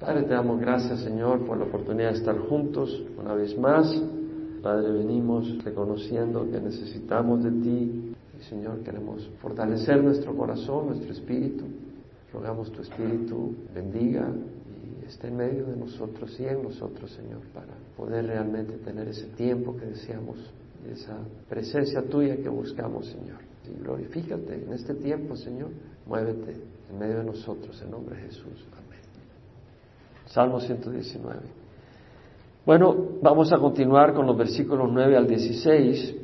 Padre, te damos gracias, Señor, por la oportunidad de estar juntos una vez más. Padre, venimos reconociendo que necesitamos de ti. Y, Señor, queremos fortalecer nuestro corazón, nuestro espíritu. Rogamos tu espíritu bendiga y esté en medio de nosotros y en nosotros, Señor, para poder realmente tener ese tiempo que deseamos, esa presencia tuya que buscamos, Señor. Y glorifícate en este tiempo, Señor. Muévete en medio de nosotros, en nombre de Jesús. Salmo 119. Bueno, vamos a continuar con los versículos 9 al 16.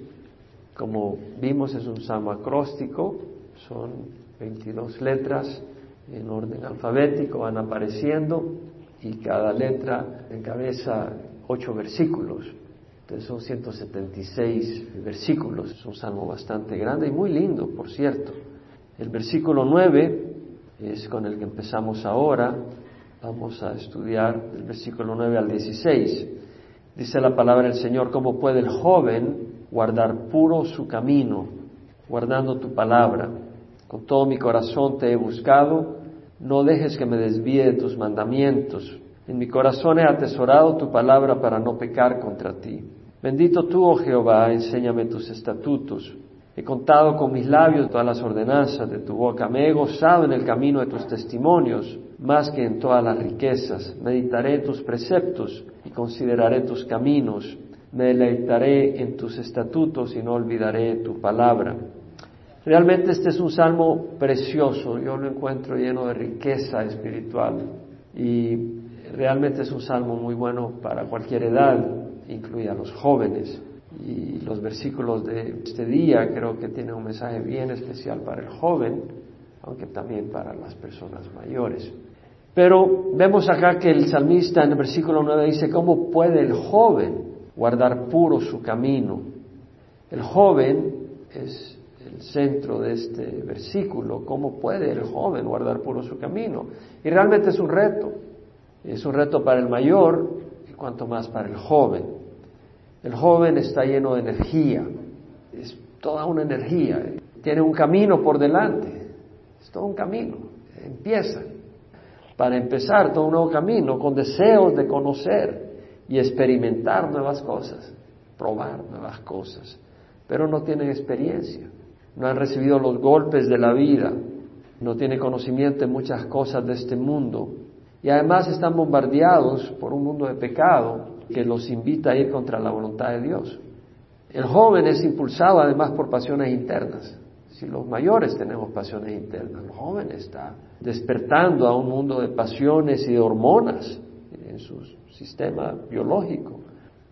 Como vimos, es un salmo acróstico, son 22 letras en orden alfabético, van apareciendo y cada letra encabeza ocho versículos. Entonces son 176 versículos, es un salmo bastante grande y muy lindo, por cierto. El versículo 9 es con el que empezamos ahora, Vamos a estudiar el versículo 9 al 16. Dice la palabra del Señor, ¿cómo puede el joven guardar puro su camino, guardando tu palabra? Con todo mi corazón te he buscado, no dejes que me desvíe de tus mandamientos. En mi corazón he atesorado tu palabra para no pecar contra ti. Bendito tú, oh Jehová, enséñame tus estatutos. He contado con mis labios todas las ordenanzas de tu boca. Me he gozado en el camino de tus testimonios más que en todas las riquezas. Meditaré tus preceptos y consideraré tus caminos. Me deleitaré en tus estatutos y no olvidaré tu palabra. Realmente este es un salmo precioso, yo lo encuentro lleno de riqueza espiritual y realmente es un salmo muy bueno para cualquier edad, incluye a los jóvenes. Y los versículos de este día creo que tienen un mensaje bien especial para el joven, aunque también para las personas mayores. Pero vemos acá que el salmista en el versículo 9 dice, ¿cómo puede el joven guardar puro su camino? El joven es el centro de este versículo, ¿cómo puede el joven guardar puro su camino? Y realmente es un reto, es un reto para el mayor y cuanto más para el joven. El joven está lleno de energía, es toda una energía, tiene un camino por delante, es todo un camino, empieza para empezar todo un nuevo camino con deseos de conocer y experimentar nuevas cosas, probar nuevas cosas, pero no tienen experiencia, no han recibido los golpes de la vida, no tienen conocimiento de muchas cosas de este mundo. Y además están bombardeados por un mundo de pecado que los invita a ir contra la voluntad de Dios. El joven es impulsado además por pasiones internas, si los mayores tenemos pasiones internas, el joven está despertando a un mundo de pasiones y de hormonas en su sistema biológico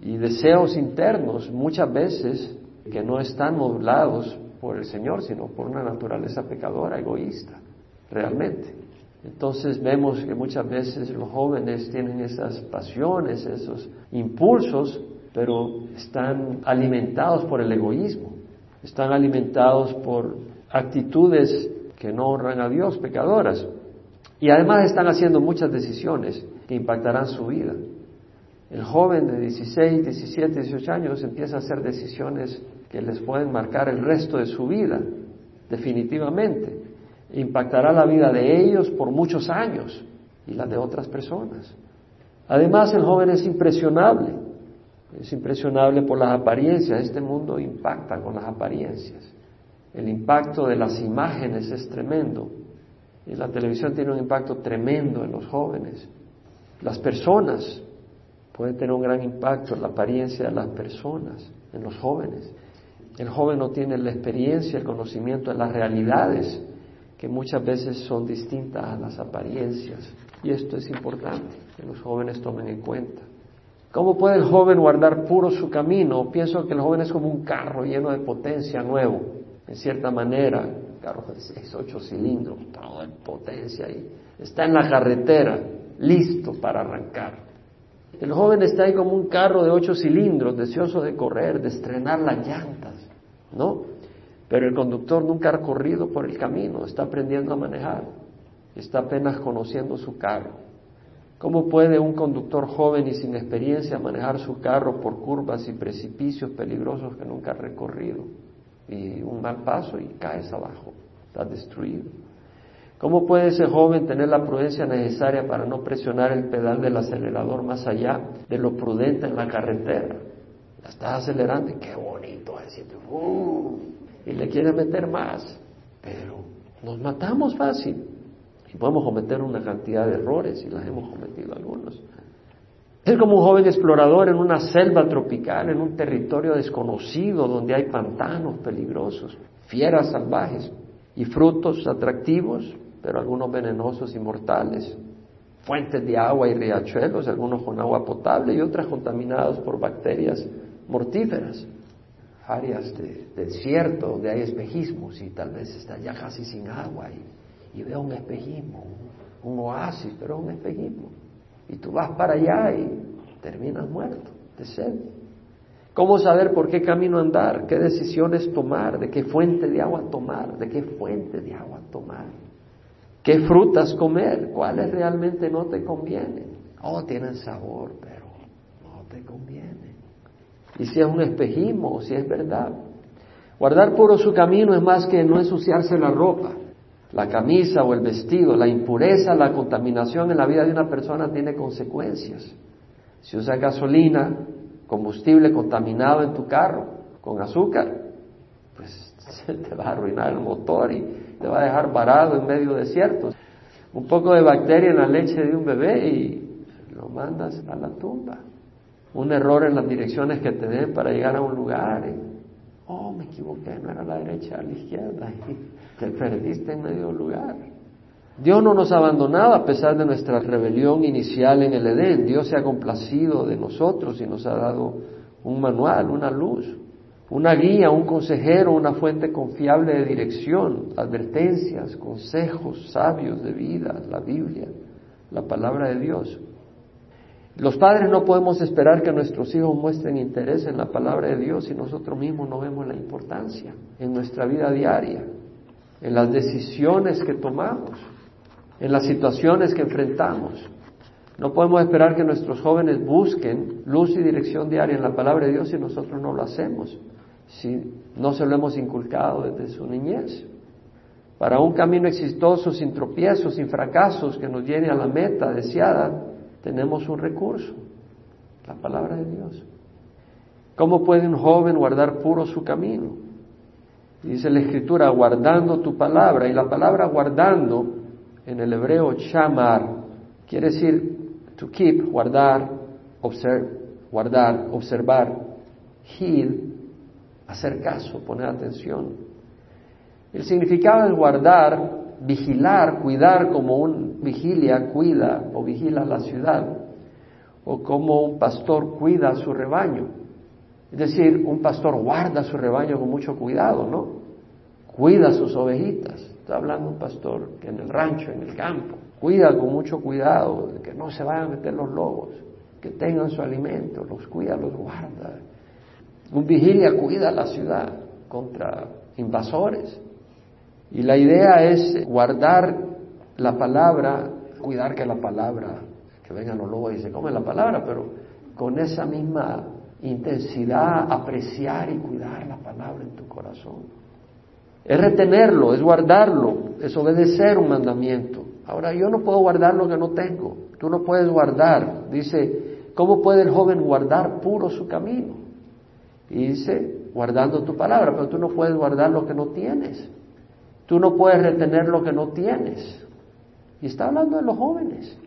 y deseos internos muchas veces que no están modulados por el Señor, sino por una naturaleza pecadora, egoísta, realmente. Entonces vemos que muchas veces los jóvenes tienen esas pasiones, esos impulsos, pero están alimentados por el egoísmo están alimentados por actitudes que no honran a Dios, pecadoras. Y además están haciendo muchas decisiones que impactarán su vida. El joven de 16, 17, 18 años empieza a hacer decisiones que les pueden marcar el resto de su vida, definitivamente. Impactará la vida de ellos por muchos años y la de otras personas. Además, el joven es impresionable. Es impresionable por las apariencias. Este mundo impacta con las apariencias. El impacto de las imágenes es tremendo. Y la televisión tiene un impacto tremendo en los jóvenes. Las personas pueden tener un gran impacto en la apariencia de las personas, en los jóvenes. El joven no tiene la experiencia, el conocimiento de las realidades que muchas veces son distintas a las apariencias. Y esto es importante, que los jóvenes tomen en cuenta. ¿Cómo puede el joven guardar puro su camino? Pienso que el joven es como un carro lleno de potencia nuevo, en cierta manera, carro de seis, ocho cilindros, todo en potencia y está en la carretera, listo para arrancar. El joven está ahí como un carro de ocho cilindros, deseoso de correr, de estrenar las llantas, ¿no? Pero el conductor nunca ha corrido por el camino, está aprendiendo a manejar, está apenas conociendo su carro. ¿Cómo puede un conductor joven y sin experiencia manejar su carro por curvas y precipicios peligrosos que nunca ha recorrido? Y un mal paso y caes abajo, estás destruido. ¿Cómo puede ese joven tener la prudencia necesaria para no presionar el pedal del acelerador más allá de lo prudente en la carretera? La estás acelerando y qué bonito es uh, y le quiere meter más, pero nos matamos fácil y podemos cometer una cantidad de errores y las hemos cometido algunos. Es como un joven explorador en una selva tropical, en un territorio desconocido donde hay pantanos peligrosos, fieras salvajes y frutos atractivos, pero algunos venenosos y mortales, fuentes de agua y riachuelos, algunos con agua potable y otras contaminadas por bacterias mortíferas, áreas de, desierto donde hay espejismos y tal vez está ya casi sin agua y veo un espejismo, un oasis, pero un espejismo. Y tú vas para allá y terminas muerto de sed. ¿Cómo saber por qué camino andar? ¿Qué decisiones tomar? ¿De qué fuente de agua tomar? ¿De qué fuente de agua tomar? ¿Qué frutas comer? ¿Cuáles realmente no te convienen? Oh, tienen sabor, pero no te conviene. Y si es un espejismo o si es verdad. Guardar puro su camino es más que no ensuciarse la ropa la camisa o el vestido, la impureza, la contaminación en la vida de una persona tiene consecuencias. Si usas gasolina, combustible contaminado en tu carro con azúcar, pues te va a arruinar el motor y te va a dejar varado en medio desierto. Un poco de bacteria en la leche de un bebé y lo mandas a la tumba. Un error en las direcciones que te den para llegar a un lugar. oh, me equivoqué, no era la derecha, a la izquierda. Te perdiste en medio lugar. Dios no nos ha abandonado a pesar de nuestra rebelión inicial en el Edén. Dios se ha complacido de nosotros y nos ha dado un manual, una luz, una guía, un consejero, una fuente confiable de dirección, advertencias, consejos sabios de vida, la Biblia, la palabra de Dios. Los padres no podemos esperar que nuestros hijos muestren interés en la palabra de Dios si nosotros mismos no vemos la importancia en nuestra vida diaria en las decisiones que tomamos, en las situaciones que enfrentamos. No podemos esperar que nuestros jóvenes busquen luz y dirección diaria en la palabra de Dios si nosotros no lo hacemos, si no se lo hemos inculcado desde su niñez. Para un camino exitoso, sin tropiezos, sin fracasos, que nos llene a la meta deseada, tenemos un recurso, la palabra de Dios. ¿Cómo puede un joven guardar puro su camino? Dice la escritura, guardando tu palabra. Y la palabra guardando, en el hebreo chamar, quiere decir to keep, guardar, observe, guardar, observar, heed, hacer caso, poner atención. El significado de guardar, vigilar, cuidar como un vigilia cuida o vigila la ciudad, o como un pastor cuida su rebaño. Es decir, un pastor guarda su rebaño con mucho cuidado, ¿no? Cuida sus ovejitas. Está hablando un pastor en el rancho, en el campo, cuida con mucho cuidado de que no se vayan a meter los lobos, que tengan su alimento, los cuida, los guarda. Un vigilia cuida la ciudad contra invasores. Y la idea es guardar la palabra, cuidar que la palabra, que vengan los lobos y se comen la palabra, pero con esa misma intensidad, apreciar y cuidar la palabra en tu corazón. Es retenerlo, es guardarlo, es obedecer un mandamiento. Ahora yo no puedo guardar lo que no tengo. Tú no puedes guardar. Dice, ¿cómo puede el joven guardar puro su camino? Y dice, guardando tu palabra, pero tú no puedes guardar lo que no tienes. Tú no puedes retener lo que no tienes. Y está hablando de los jóvenes.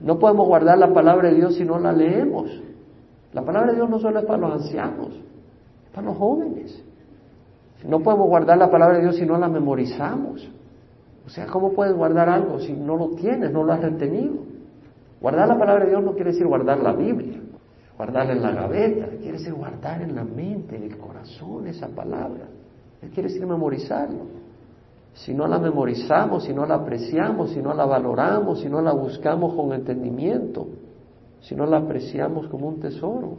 No podemos guardar la palabra de Dios si no la leemos. La palabra de Dios no solo es para los ancianos, es para los jóvenes. No podemos guardar la palabra de Dios si no la memorizamos. O sea, ¿cómo puedes guardar algo si no lo tienes, no lo has retenido? Guardar la palabra de Dios no quiere decir guardar la Biblia, guardarla en la gaveta, quiere decir guardar en la mente, en el corazón esa palabra. Quiere decir memorizarlo. Si no la memorizamos, si no la apreciamos, si no la valoramos, si no la buscamos con entendimiento, si no la apreciamos como un tesoro.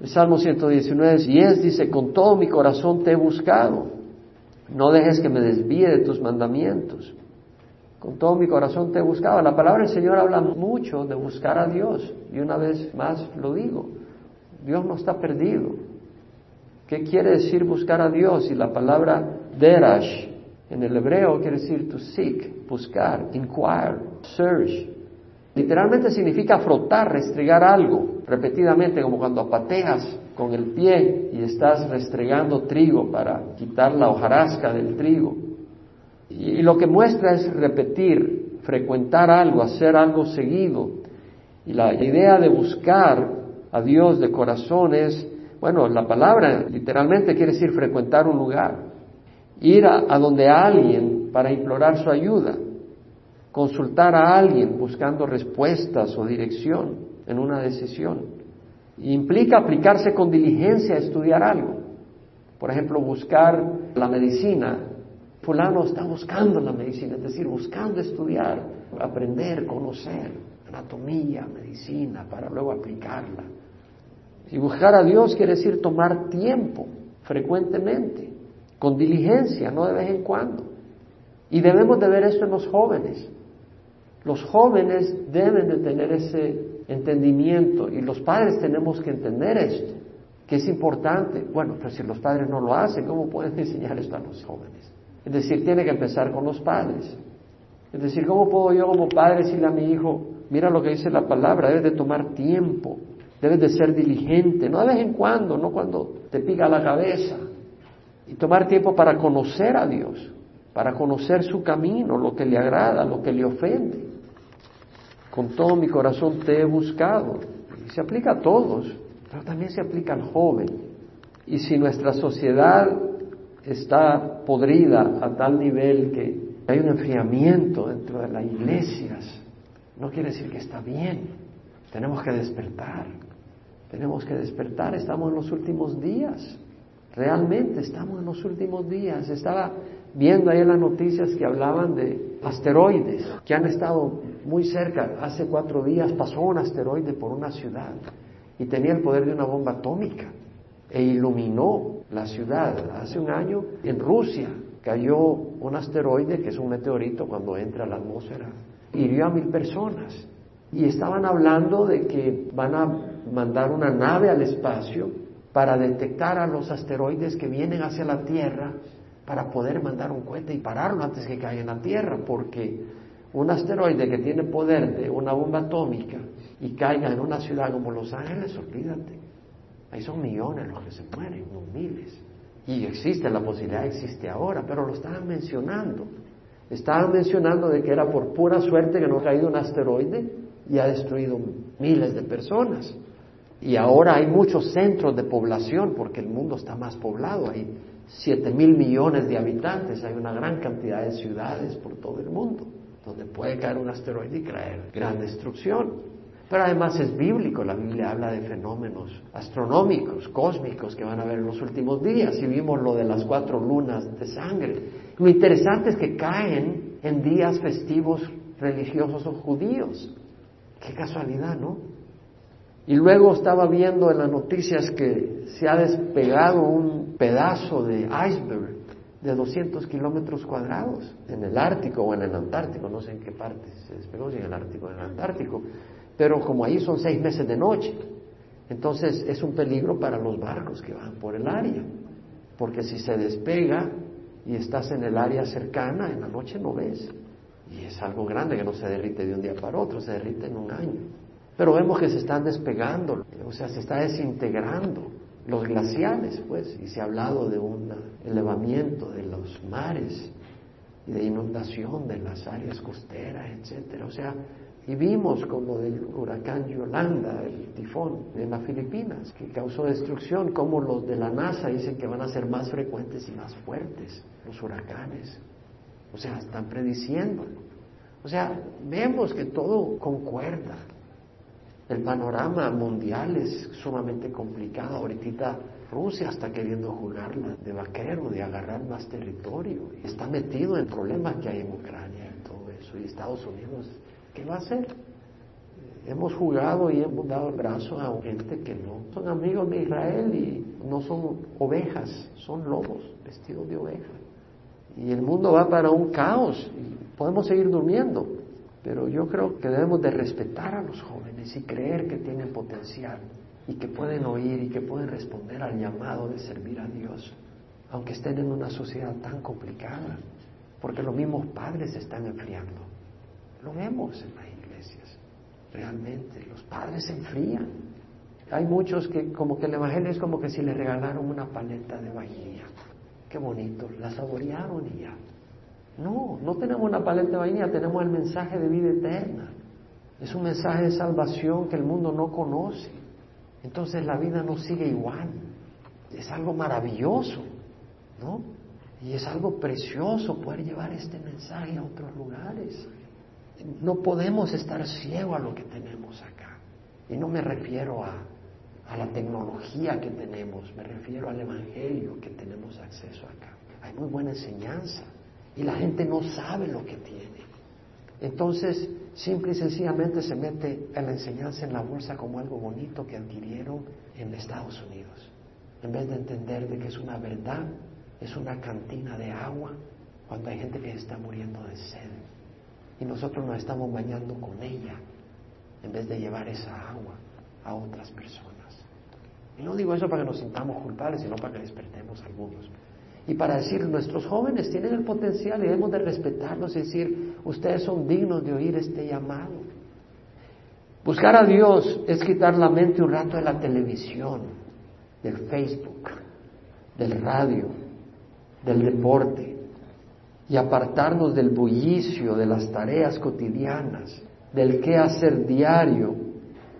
El Salmo 119, 10 dice, con todo mi corazón te he buscado, no dejes que me desvíe de tus mandamientos. Con todo mi corazón te he buscado. La palabra del Señor habla mucho de buscar a Dios. Y una vez más lo digo, Dios no está perdido. ¿Qué quiere decir buscar a Dios? Y la palabra derash en el hebreo quiere decir to seek, buscar, inquire, search. Literalmente significa frotar, restregar algo repetidamente, como cuando pateas con el pie y estás restregando trigo para quitar la hojarasca del trigo. Y, lo que muestra es repetir, frecuentar algo, hacer algo seguido. Y la idea de buscar a Dios de corazón es, bueno, la palabra literalmente quiere decir frecuentar un lugar, ir a, a donde alguien para implorar su ayuda, consultar a alguien buscando respuestas o dirección en una decisión. Implica aplicarse con diligencia a estudiar algo. Por ejemplo, buscar la medicina. Fulano está buscando la medicina, es decir, buscando estudiar, aprender, conocer anatomía, medicina, para luego aplicarla. Y buscar a Dios quiere decir tomar tiempo, frecuentemente, con diligencia, no de vez en cuando. Y debemos de ver esto en los jóvenes. Los jóvenes deben de tener ese entendimiento y los padres tenemos que entender esto, que es importante. Bueno, pero si los padres no lo hacen, ¿cómo pueden enseñar esto a los jóvenes? Es decir, tiene que empezar con los padres. Es decir, ¿cómo puedo yo como padre decirle a mi hijo, mira lo que dice la palabra, debes de tomar tiempo, debes de ser diligente, no de vez en cuando, no cuando te pica la cabeza, y tomar tiempo para conocer a Dios, para conocer su camino, lo que le agrada, lo que le ofende con todo mi corazón te he buscado. Se aplica a todos, pero también se aplica al joven. Y si nuestra sociedad está podrida a tal nivel que hay un enfriamiento dentro de las iglesias, no quiere decir que está bien. Tenemos que despertar. Tenemos que despertar. Estamos en los últimos días. Realmente estamos en los últimos días. Estaba viendo ahí en las noticias que hablaban de asteroides que han estado muy cerca. Hace cuatro días pasó un asteroide por una ciudad y tenía el poder de una bomba atómica e iluminó la ciudad. Hace un año en Rusia cayó un asteroide, que es un meteorito cuando entra a la atmósfera, hirió a mil personas. Y estaban hablando de que van a mandar una nave al espacio para detectar a los asteroides que vienen hacia la Tierra para poder mandar un cohete y pararlo antes que caiga en la Tierra, porque un asteroide que tiene poder de una bomba atómica y caiga en una ciudad como Los Ángeles, olvídate. Ahí son millones los que se mueren, no miles. Y existe, la posibilidad existe ahora, pero lo estaban mencionando. Estaban mencionando de que era por pura suerte que no ha caído un asteroide y ha destruido miles de personas. Y ahora hay muchos centros de población porque el mundo está más poblado. Hay siete mil millones de habitantes, hay una gran cantidad de ciudades por todo el mundo donde puede caer un asteroide y traer gran destrucción. Pero además es bíblico, la Biblia habla de fenómenos astronómicos, cósmicos que van a haber en los últimos días. Y vimos lo de las cuatro lunas de sangre. Lo interesante es que caen en días festivos religiosos o judíos. Qué casualidad, ¿no? Y luego estaba viendo en las noticias que se ha despegado un pedazo de iceberg de 200 kilómetros cuadrados en el Ártico o en el Antártico, no sé en qué parte se despegó, si en el Ártico o en el Antártico, pero como ahí son seis meses de noche, entonces es un peligro para los barcos que van por el área, porque si se despega y estás en el área cercana, en la noche no ves, y es algo grande que no se derrite de un día para otro, se derrite en un año. Pero vemos que se están despegando, o sea, se está desintegrando los glaciales, pues, y se ha hablado de un elevamiento de los mares y de inundación de las áreas costeras, etcétera. O sea, y vimos como del huracán Yolanda, el tifón en las Filipinas, que causó destrucción, como los de la NASA dicen que van a ser más frecuentes y más fuertes los huracanes. O sea, están prediciendo. O sea, vemos que todo concuerda. El panorama mundial es sumamente complicado. Ahorita Rusia está queriendo jugarla de vaquero, de agarrar más territorio. Está metido en problemas que hay en Ucrania y todo eso. Y Estados Unidos, ¿qué va a hacer? Hemos jugado y hemos dado el brazo a gente que no son amigos de Israel y no son ovejas, son lobos vestidos de oveja. Y el mundo va para un caos y podemos seguir durmiendo. Pero yo creo que debemos de respetar a los jóvenes y creer que tienen potencial y que pueden oír y que pueden responder al llamado de servir a Dios, aunque estén en una sociedad tan complicada. porque los mismos padres se están enfriando. Lo vemos en las iglesias. Realmente, los padres se enfrían. Hay muchos que como que el Evangelio es como que si le regalaron una paleta de vainilla. Qué bonito, la saborearon y ya. No, no tenemos una paleta de vainilla, tenemos el mensaje de vida eterna. Es un mensaje de salvación que el mundo no conoce. Entonces la vida no sigue igual. Es algo maravilloso, ¿no? Y es algo precioso poder llevar este mensaje a otros lugares. No podemos estar ciegos a lo que tenemos acá. Y no me refiero a, a la tecnología que tenemos, me refiero al Evangelio que tenemos acceso acá. Hay muy buena enseñanza y la gente no sabe lo que tiene. Entonces, simple y sencillamente se mete a la enseñanza en la bolsa como algo bonito que adquirieron en Estados Unidos, en vez de entender de que es una verdad es una cantina de agua cuando hay gente que está muriendo de sed. Y nosotros nos estamos bañando con ella en vez de llevar esa agua a otras personas. Y no digo eso para que nos sintamos culpables, sino para que despertemos algunos. Y para decir, nuestros jóvenes tienen el potencial y debemos de respetarlos y decir, ustedes son dignos de oír este llamado. Buscar a Dios es quitar la mente un rato de la televisión, del Facebook, del radio, del deporte y apartarnos del bullicio, de las tareas cotidianas, del qué hacer diario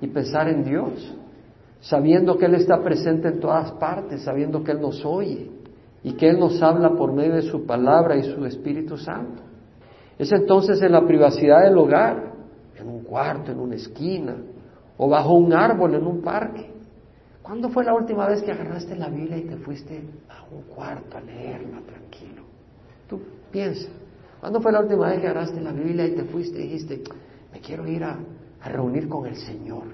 y pensar en Dios, sabiendo que Él está presente en todas partes, sabiendo que Él nos oye y que Él nos habla por medio de su palabra y su Espíritu Santo. Es entonces en la privacidad del hogar, en un cuarto, en una esquina, o bajo un árbol, en un parque, ¿Cuándo fue la última vez que agarraste la Biblia y te fuiste a un cuarto a leerla tranquilo? Tú piensa. ¿Cuándo fue la última vez que agarraste la Biblia y te fuiste y dijiste, me quiero ir a, reunir con el Señor?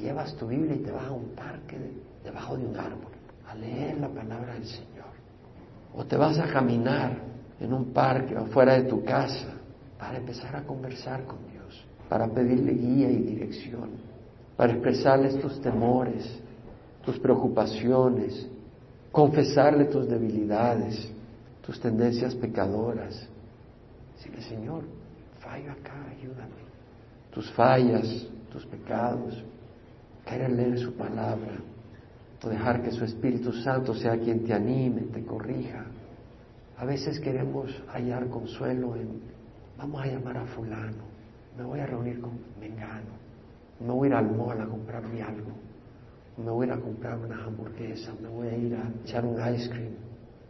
Llevas tu Biblia y te vas a un parque debajo de un árbol a leer la palabra del Señor. O te vas a caminar en un parque o fuera de tu casa para empezar a conversar con Dios, para pedirle guía y dirección, para expresarles tus temores, tus preocupaciones, confesarle tus debilidades, tus tendencias pecadoras. Decirle, Señor, fallo acá, ayúdame. Tus fallas, tus pecados, querer leer su palabra, dejar que su Espíritu Santo sea quien te anime, te corrija. A veces queremos hallar consuelo en, vamos a llamar a fulano, me voy a reunir con Mengano, me voy a ir al mall a comprarme algo me voy a ir a comprar una hamburguesa, me voy a ir a echar un ice cream,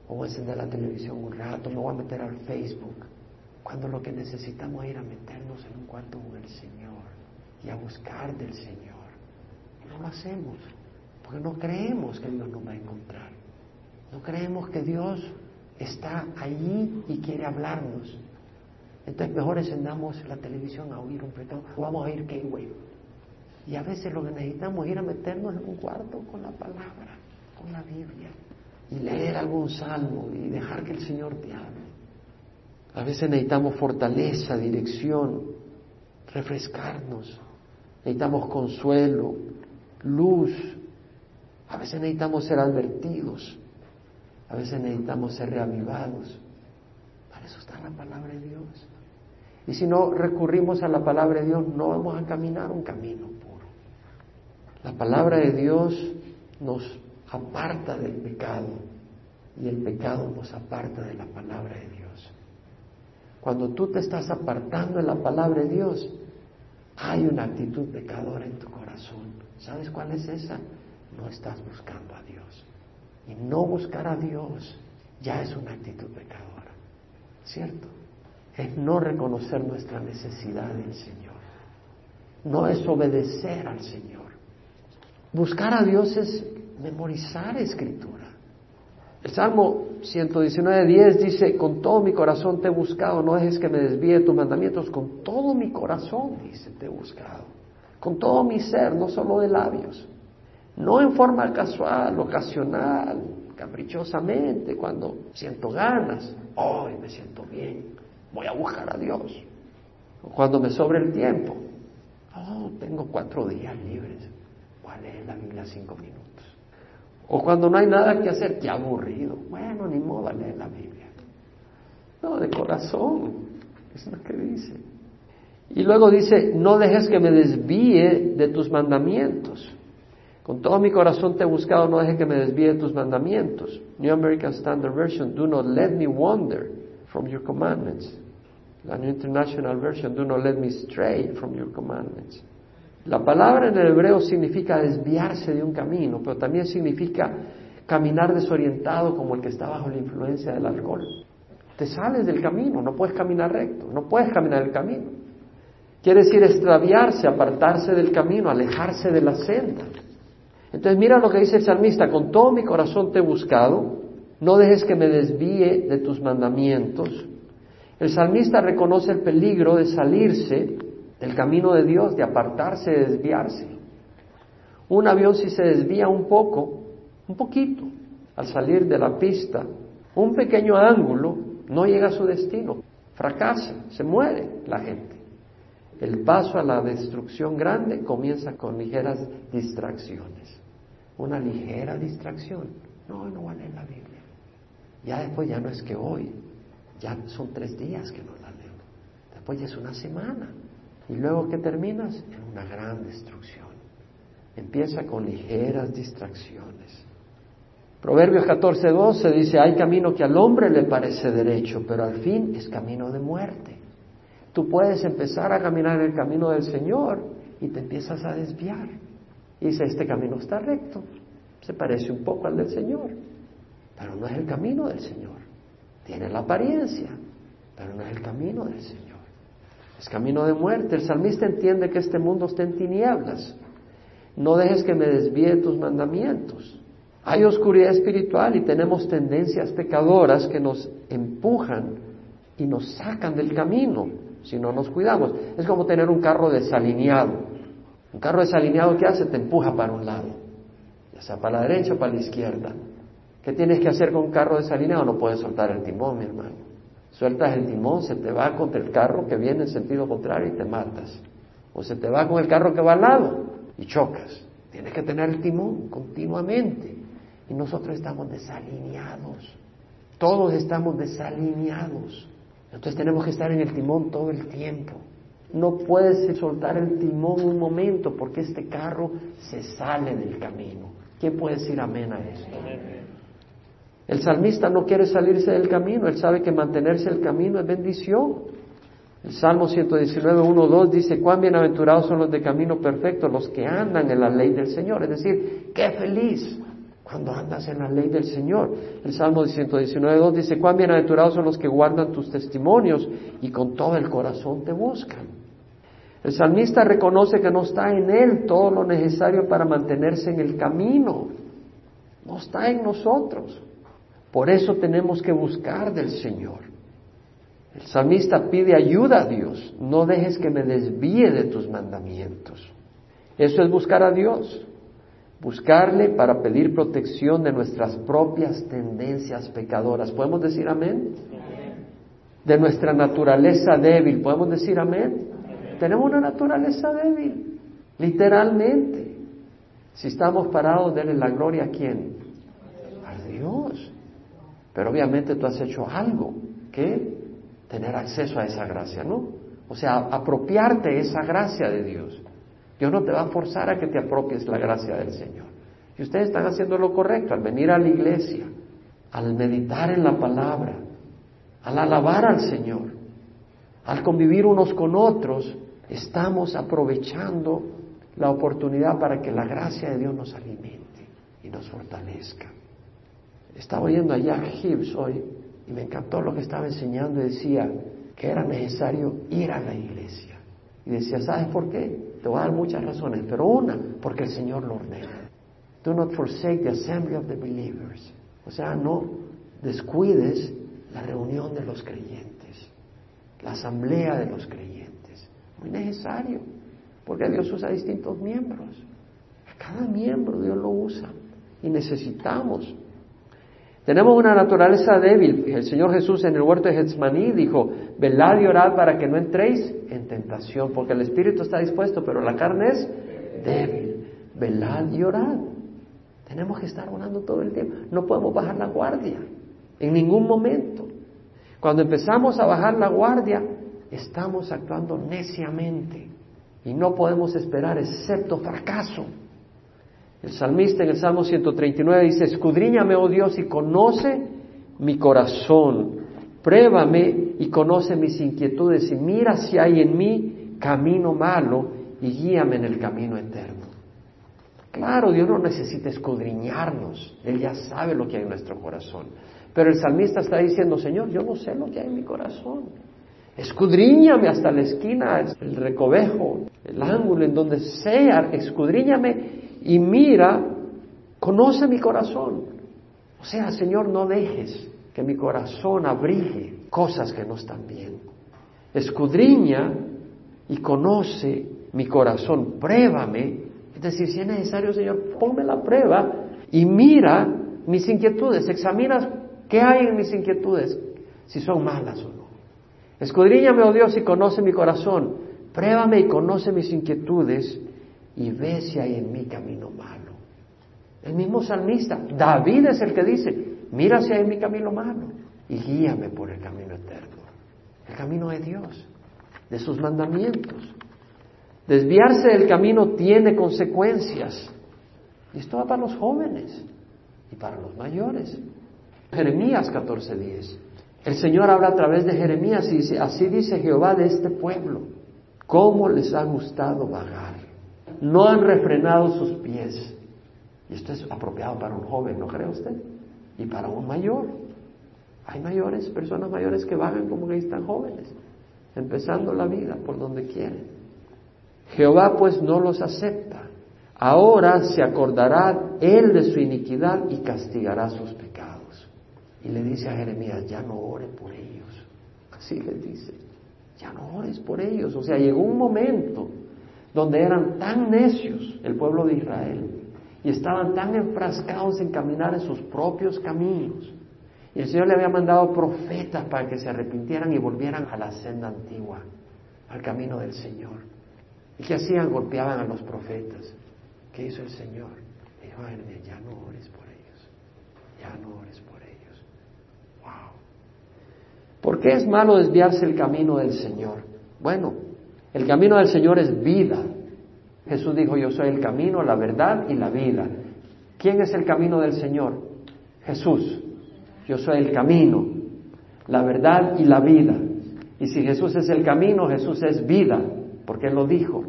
o voy a encender la televisión un rato, me voy a meter al Facebook, cuando lo que necesitamos es ir a meternos en un cuarto con el Señor y a buscar del Señor. no lo hacemos, porque no creemos que Dios nos va a encontrar. No creemos que Dios está allí y quiere hablarnos. Entonces mejor encendamos la televisión a oír un predicador o vamos a ir Gateway y a veces lo que necesitamos es ir a meternos en un cuarto con la palabra, con la Biblia, y leer algún salmo y dejar que el Señor te hable. A veces necesitamos fortaleza, dirección, refrescarnos. Necesitamos consuelo, luz. A veces necesitamos ser advertidos. A veces necesitamos ser reavivados. Para eso está la palabra de Dios. Y si no recurrimos a la palabra de Dios, no vamos a caminar un camino. La palabra de Dios nos aparta del pecado y el pecado nos aparta de la palabra de Dios. Cuando tú te estás apartando de la palabra de Dios, hay una actitud pecadora en tu corazón. ¿Sabes cuál es esa? No estás buscando a Dios. Y no buscar a Dios ya es una actitud pecadora. ¿Cierto? Es no reconocer nuestra necesidad del Señor. No es obedecer al Señor. Buscar a Dios es memorizar escritura. El Salmo 119.10 dice, con todo mi corazón te he buscado, no dejes que me desvíe tus mandamientos, con todo mi corazón, dice, te he buscado, con todo mi ser, no solo de labios, no en forma casual, ocasional, caprichosamente, cuando siento ganas, hoy me siento bien, voy a buscar a Dios, o cuando me sobre el tiempo, oh, tengo cuatro días libres, leer la Biblia cinco minutos. O cuando no hay nada que hacer, qué aburrido. Bueno, ni modo leer la Biblia. No, de corazón. Es lo que dice. Y luego dice, no dejes que me desvíe de tus mandamientos. Con todo mi corazón te he buscado, no dejes que me desvíe de tus mandamientos. New American Standard Version, do not let me wander from your commandments. La New International Version, do not let me stray from your commandments. La palabra en el hebreo significa desviarse de un camino, pero también significa caminar desorientado como el que está bajo la influencia del alcohol. Te sales del camino, no puedes caminar recto, no puedes caminar el camino. Quiere decir extraviarse, apartarse del camino, alejarse de la senda. Entonces mira lo que dice el salmista, con todo mi corazón te he buscado, no dejes que me desvíe de tus mandamientos. El salmista reconoce el peligro de salirse del camino de Dios, de apartarse, de desviarse. Un avión si se desvía un poco, un poquito, al salir de la pista, un pequeño ángulo, no llega a su destino, fracasa, se muere la gente. El paso a la destrucción grande comienza con ligeras distracciones. Una ligera distracción. No, no vale la Biblia. Ya después ya no es que hoy, ya son tres días que no la leo. Después ya es una semana. Y luego que terminas en una gran destrucción. Empieza con ligeras distracciones. Proverbios 14:12 dice, hay camino que al hombre le parece derecho, pero al fin es camino de muerte. Tú puedes empezar a caminar en el camino del Señor y te empiezas a desviar. Y dice, este camino está recto, se parece un poco al del Señor, pero no es el camino del Señor. Tiene la apariencia, pero no es el camino del Señor. Es camino de muerte. El salmista entiende que este mundo está en tinieblas. No dejes que me desvíe tus mandamientos. Hay oscuridad espiritual y tenemos tendencias pecadoras que nos empujan y nos sacan del camino si no nos cuidamos. Es como tener un carro desalineado. Un carro desalineado, ¿qué hace? Te empuja para un lado, ya sea para la derecha o para la izquierda. ¿Qué tienes que hacer con un carro desalineado? No puedes soltar el timón, mi hermano. Sueltas el timón, se te va contra el carro que viene en sentido contrario y te matas. O se te va con el carro que va al lado y chocas. Tienes que tener el timón continuamente. Y nosotros estamos desalineados. Todos estamos desalineados. Entonces tenemos que estar en el timón todo el tiempo. No puedes soltar el timón un momento porque este carro se sale del camino. ¿Quién puede decir amén a esto? El salmista no quiere salirse del camino, él sabe que mantenerse el camino es bendición. El Salmo 119, 1, 2 dice, cuán bienaventurados son los de camino perfecto, los que andan en la ley del Señor. Es decir, qué feliz cuando andas en la ley del Señor. El Salmo 119, 2 dice, cuán bienaventurados son los que guardan tus testimonios y con todo el corazón te buscan. El salmista reconoce que no está en él todo lo necesario para mantenerse en el camino. No está en nosotros. Por eso tenemos que buscar del Señor. El salmista pide ayuda a Dios. No dejes que me desvíe de tus mandamientos. Eso es buscar a Dios. Buscarle para pedir protección de nuestras propias tendencias pecadoras. ¿Podemos decir amén? De nuestra naturaleza débil. ¿Podemos decir amén? Tenemos una naturaleza débil. Literalmente. Si estamos parados, denle la gloria a quién? A Dios. Pero obviamente tú has hecho algo que tener acceso a esa gracia, ¿no? O sea, apropiarte esa gracia de Dios. Dios no te va a forzar a que te apropies la gracia del Señor. Y ustedes están haciendo lo correcto al venir a la iglesia, al meditar en la palabra, al alabar al Señor, al convivir unos con otros, estamos aprovechando la oportunidad para que la gracia de Dios nos alimente y nos fortalezca. Estaba oyendo a Jack Hibbs hoy y me encantó lo que estaba enseñando y decía que era necesario ir a la iglesia. Y decía, ¿sabes por qué? Te voy a dar muchas razones, pero una, porque el Señor lo ordena. Do not forsake the assembly of the believers. O sea, no descuides la reunión de los creyentes, la asamblea de los creyentes. Muy necesario, porque Dios usa distintos miembros. cada miembro Dios lo usa y necesitamos tenemos una naturaleza débil. El Señor Jesús en el huerto de Getsemaní dijo, velad y orad para que no entréis en tentación, porque el espíritu está dispuesto, pero la carne es débil. Velad y orad. Tenemos que estar orando todo el tiempo. No podemos bajar la guardia en ningún momento. Cuando empezamos a bajar la guardia, estamos actuando neciamente y no podemos esperar excepto fracaso. El salmista en el Salmo 139 dice, escudriñame, oh Dios, y conoce mi corazón, pruébame y conoce mis inquietudes y mira si hay en mí camino malo y guíame en el camino eterno. Claro, Dios no necesita escudriñarnos, Él ya sabe lo que hay en nuestro corazón. Pero el salmista está diciendo, Señor, yo no sé lo que hay en mi corazón. Escudriñame hasta la esquina, el recovejo, el ángulo en donde sea, escudriñame y mira, conoce mi corazón. O sea, Señor, no dejes que mi corazón abrigue cosas que no están bien. Escudriña y conoce mi corazón, pruébame. Es decir, si es necesario, Señor, ponme la prueba y mira mis inquietudes, examina qué hay en mis inquietudes, si son malas o no. Escudriñame, oh Dios, y conoce mi corazón. Pruébame y conoce mis inquietudes y ve si hay en mí camino malo. El mismo salmista, David es el que dice, mira si hay en mi camino malo y guíame por el camino eterno, el camino de Dios, de sus mandamientos. Desviarse del camino tiene consecuencias. Y esto va para los jóvenes y para los mayores. Jeremías 14:10. El Señor habla a través de Jeremías y dice, así dice Jehová de este pueblo, cómo les ha gustado vagar. No han refrenado sus pies. Y esto es apropiado para un joven, ¿no cree usted? Y para un mayor. Hay mayores, personas mayores que vagan como que están jóvenes, empezando la vida por donde quieren. Jehová pues no los acepta. Ahora se acordará él de su iniquidad y castigará sus pecados. Y le dice a Jeremías, ya no ore por ellos. Así le dice, ya no ores por ellos. O sea, llegó un momento donde eran tan necios el pueblo de Israel y estaban tan enfrascados en caminar en sus propios caminos. Y el Señor le había mandado profetas para que se arrepintieran y volvieran a la senda antigua, al camino del Señor. ¿Y qué hacían? Golpeaban a los profetas. ¿Qué hizo el Señor? Dijo ya no ores por ellos, ya no ores por ellos. Wow. ¿Por qué es malo desviarse el camino del Señor? Bueno, el camino del Señor es vida. Jesús dijo, yo soy el camino, la verdad y la vida. ¿Quién es el camino del Señor? Jesús. Yo soy el camino, la verdad y la vida. Y si Jesús es el camino, Jesús es vida, porque Él lo dijo.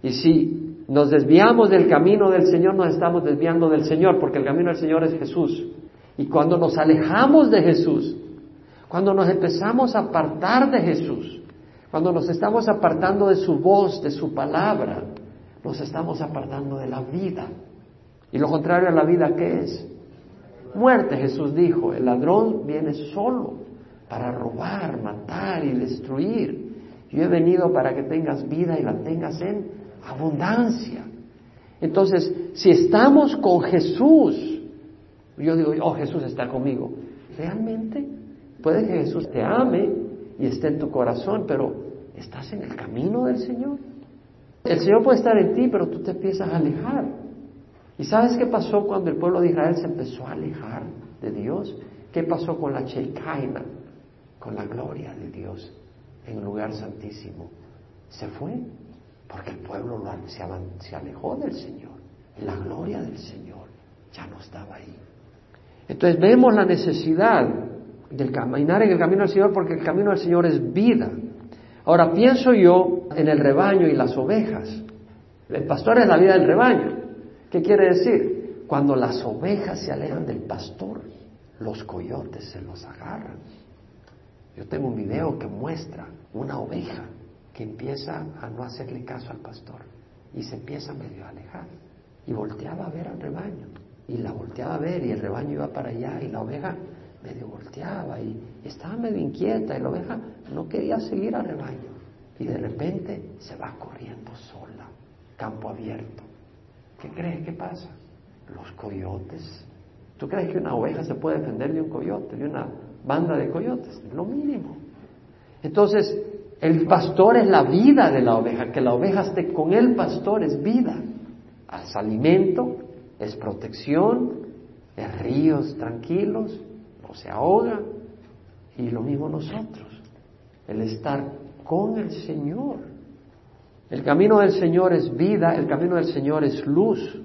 Y si nos desviamos del camino del Señor, nos estamos desviando del Señor, porque el camino del Señor es Jesús. Y cuando nos alejamos de Jesús, cuando nos empezamos a apartar de Jesús, cuando nos estamos apartando de su voz, de su palabra, nos estamos apartando de la vida. Y lo contrario a la vida, ¿qué es? Muerte, Jesús dijo. El ladrón viene solo para robar, matar y destruir. Yo he venido para que tengas vida y la tengas en abundancia. Entonces, si estamos con Jesús, yo digo, oh, Jesús está conmigo. ¿Realmente? Puede que Jesús te ame y esté en tu corazón, pero ¿estás en el camino del Señor? El Señor puede estar en ti, pero tú te empiezas a alejar. ¿Y sabes qué pasó cuando el pueblo de Israel se empezó a alejar de Dios? ¿Qué pasó con la Shekinah, con la gloria de Dios en el lugar santísimo? Se fue, porque el pueblo se, alejó del Señor. Y la gloria del Señor ya no estaba ahí. Entonces vemos la necesidad del caminar en el camino del Señor porque el camino del Señor es vida. Ahora pienso yo en el rebaño y las ovejas. El pastor es la vida del rebaño. ¿Qué quiere decir? Cuando las ovejas se alejan del pastor, los coyotes se los agarran. Yo tengo un video que muestra una oveja que empieza a no hacerle caso al pastor y se empieza medio a alejar y volteaba a ver al rebaño y la volteaba a ver y el rebaño iba para allá y la oveja medio volteaba y estaba medio inquieta y la oveja no quería seguir al rebaño. Y de repente se va corriendo sola, campo abierto. ¿Qué crees que pasa? Los coyotes. ¿Tú crees que una oveja se puede defender de un coyote, de una banda de coyotes? Lo mínimo. Entonces, el pastor es la vida de la oveja, que la oveja esté con el pastor es vida. Es alimento, es protección, es ríos tranquilos, se ahoga Y lo mismo nosotros, el estar con el Señor. El camino del Señor es vida, el camino del Señor es luz.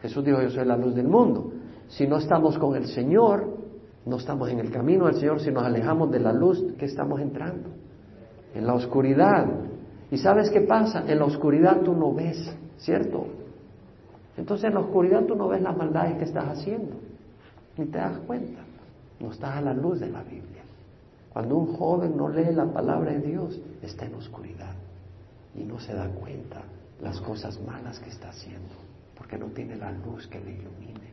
Jesús dijo, yo soy la luz del mundo. Si no estamos con el Señor, no estamos en el camino del Señor, si nos alejamos de la luz que estamos entrando, en la oscuridad. ¿Y sabes qué pasa? En la oscuridad tú no ves, ¿cierto? Entonces en la oscuridad tú no ves las maldades que estás haciendo, ni te das cuenta. No estás a la luz de la Biblia. Cuando un joven no lee la palabra de Dios, está en oscuridad y no se da cuenta las cosas malas que está haciendo, porque no tiene la luz que le ilumine.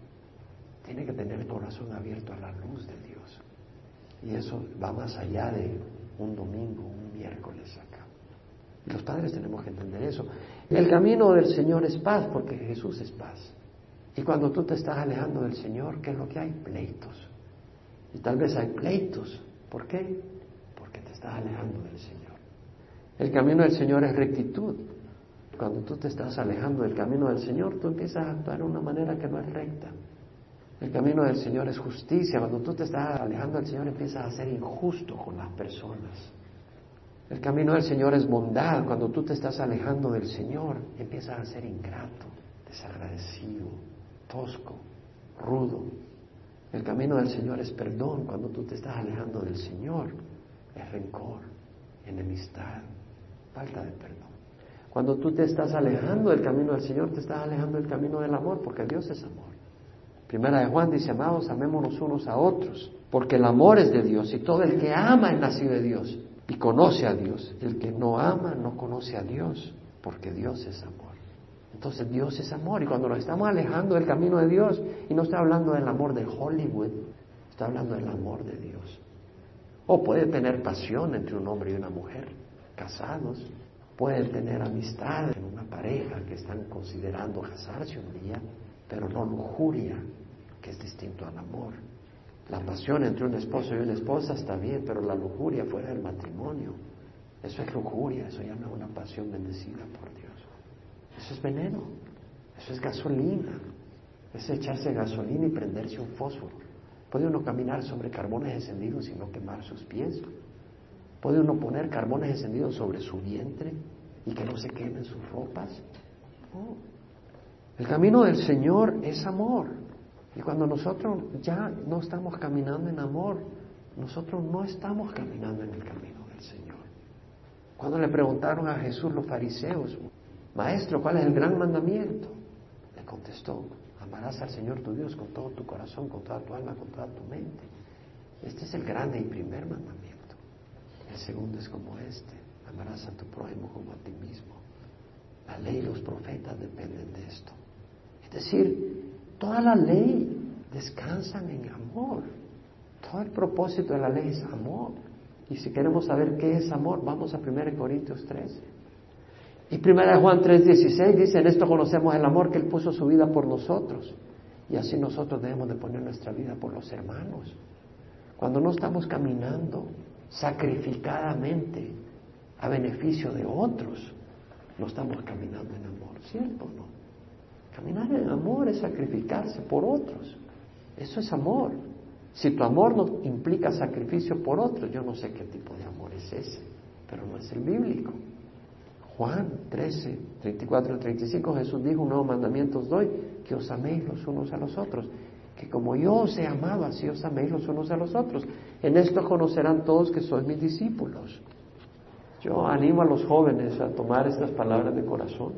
Tiene que tener el corazón abierto a la luz de Dios. Y eso va más allá de un domingo, un miércoles acá. Y los padres tenemos que entender eso. El camino del Señor es paz, porque Jesús es paz. Y cuando tú te estás alejando del Señor, ¿qué es lo que hay? Pleitos. Y tal vez hay pleitos. ¿Por qué? Porque te estás alejando del Señor. El camino del Señor es rectitud. Cuando tú te estás alejando del camino del Señor, tú empiezas a actuar de una manera que no es recta. El camino del Señor es justicia. Cuando tú te estás alejando del Señor empiezas a ser injusto con las personas. El camino del Señor es bondad. Cuando tú te estás alejando del Señor empiezas a ser ingrato, desagradecido, tosco, rudo. El camino del Señor es perdón. Cuando tú te estás alejando del Señor es rencor, enemistad, falta de perdón. Cuando tú te estás alejando del camino del Señor, te estás alejando del camino del amor, porque Dios es amor. Primera de Juan dice, amados, amémonos unos a otros, porque el amor es de Dios y todo el que ama es nacido de Dios y conoce a Dios. El que no ama no conoce a Dios, porque Dios es amor. Entonces Dios es amor y cuando nos estamos alejando del camino de Dios, y no está hablando del amor de Hollywood, está hablando del amor de Dios. O puede tener pasión entre un hombre y una mujer, casados, puede tener amistad en una pareja que están considerando casarse un día, pero no lujuria, que es distinto al amor. La pasión entre un esposo y una esposa está bien, pero la lujuria fuera del matrimonio, eso es lujuria, eso ya no es una pasión bendecida por Dios. Eso es veneno, eso es gasolina, es echarse gasolina y prenderse un fósforo. Puede uno caminar sobre carbones encendidos y no quemar sus pies. Puede uno poner carbones encendidos sobre su vientre y que no se quemen sus ropas. El camino del Señor es amor. Y cuando nosotros ya no estamos caminando en amor, nosotros no estamos caminando en el camino del Señor. Cuando le preguntaron a Jesús los fariseos, Maestro, ¿cuál es el gran mandamiento? Le contestó, amarás al Señor tu Dios con todo tu corazón, con toda tu alma, con toda tu mente. Este es el grande y primer mandamiento. El segundo es como este, amarás a tu prójimo como a ti mismo. La ley y los profetas dependen de esto. Es decir, toda la ley descansan en amor. Todo el propósito de la ley es amor. Y si queremos saber qué es amor, vamos a 1 Corintios 13. Y 1 Juan 3:16 dice, en esto conocemos el amor que Él puso su vida por nosotros. Y así nosotros debemos de poner nuestra vida por los hermanos. Cuando no estamos caminando sacrificadamente a beneficio de otros, no estamos caminando en amor, ¿cierto o no? Caminar en amor es sacrificarse por otros. Eso es amor. Si tu amor no implica sacrificio por otros, yo no sé qué tipo de amor es ese, pero no es el bíblico. Juan 13, 34 y 35, Jesús dijo, un nuevo mandamiento os doy, que os améis los unos a los otros, que como yo os he amado, así os améis los unos a los otros. En esto conocerán todos que sois mis discípulos. Yo animo a los jóvenes a tomar estas palabras de corazón.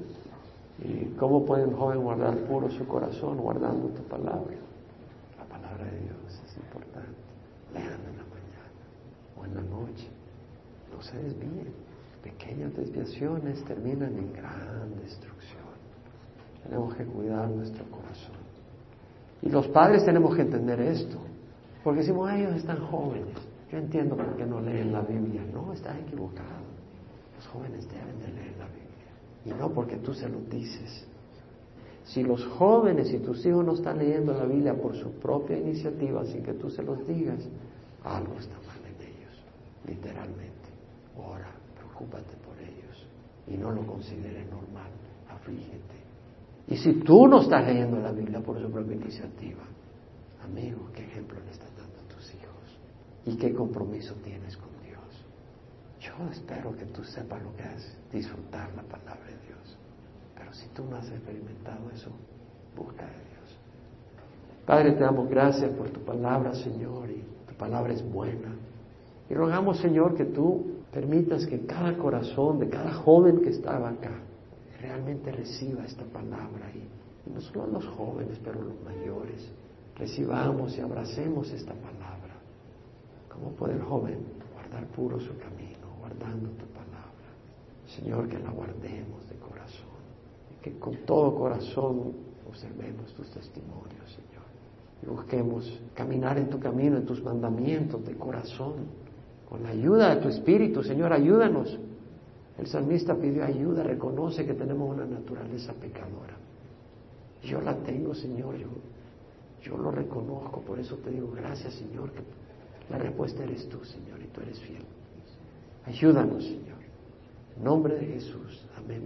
¿Y cómo puede un joven guardar puro su corazón guardando tu palabra? La palabra de Dios es importante. Lean en la mañana o en la noche. No se desvíen. Pequeñas desviaciones terminan en gran destrucción. Tenemos que cuidar nuestro corazón. Y los padres tenemos que entender esto. Porque decimos, ellos están jóvenes. Yo entiendo por qué no leen la Biblia. No, estás equivocado. Los jóvenes deben de leer la Biblia. Y no porque tú se lo dices. Si los jóvenes y tus hijos no están leyendo la Biblia por su propia iniciativa, sin que tú se los digas, algo está mal en ellos, literalmente. Ora, preocúpate por ellos y no lo consideres normal, aflígete. Y si tú no estás leyendo la Biblia por su propia iniciativa, amigo, ¿qué ejemplo le estás dando a tus hijos? y qué compromiso tienes con Dios. Yo espero que tú sepas lo que es disfrutar la palabra de Dios. Pero si tú no has experimentado eso, busca de Dios. Padre, te damos gracias por tu palabra, Señor, y tu palabra es buena. Y rogamos, Señor, que tú permitas que cada corazón de cada joven que estaba acá realmente reciba esta palabra. Y, no solo los jóvenes, pero los mayores, recibamos y abracemos esta palabra. ¿Cómo puede el joven guardar puro su camino, guardando tu palabra? Señor, que la guardemos de corazón y que con todo corazón observemos tus testimonios, Señor. Y busquemos caminar en tu camino, en tus mandamientos de corazón, con la ayuda de tu Espíritu, Señor, ayúdanos. El salmista pidió ayuda, reconoce que tenemos una naturaleza pecadora. Yo la tengo, Señor, yo, yo lo reconozco, por eso te digo gracias, Señor, la respuesta eres tú, Señor, y tú eres fiel. Ayúdanos, Señor. En nombre de Jesús. Amén.